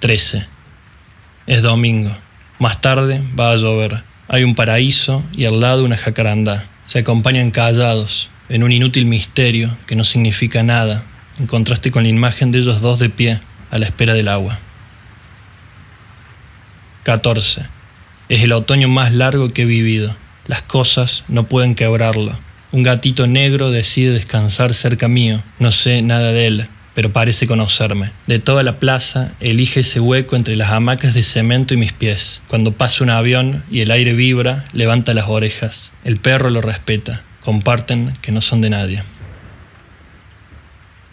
13. Es domingo. Más tarde va a llover. Hay un paraíso y al lado una jacarandá. Se acompañan callados, en un inútil misterio que no significa nada, en contraste con la imagen de ellos dos de pie, a la espera del agua. 14. Es el otoño más largo que he vivido. Las cosas no pueden quebrarlo. Un gatito negro decide descansar cerca mío. No sé nada de él, pero parece conocerme. De toda la plaza, elige ese hueco entre las hamacas de cemento y mis pies. Cuando pasa un avión y el aire vibra, levanta las orejas. El perro lo respeta. Comparten que no son de nadie.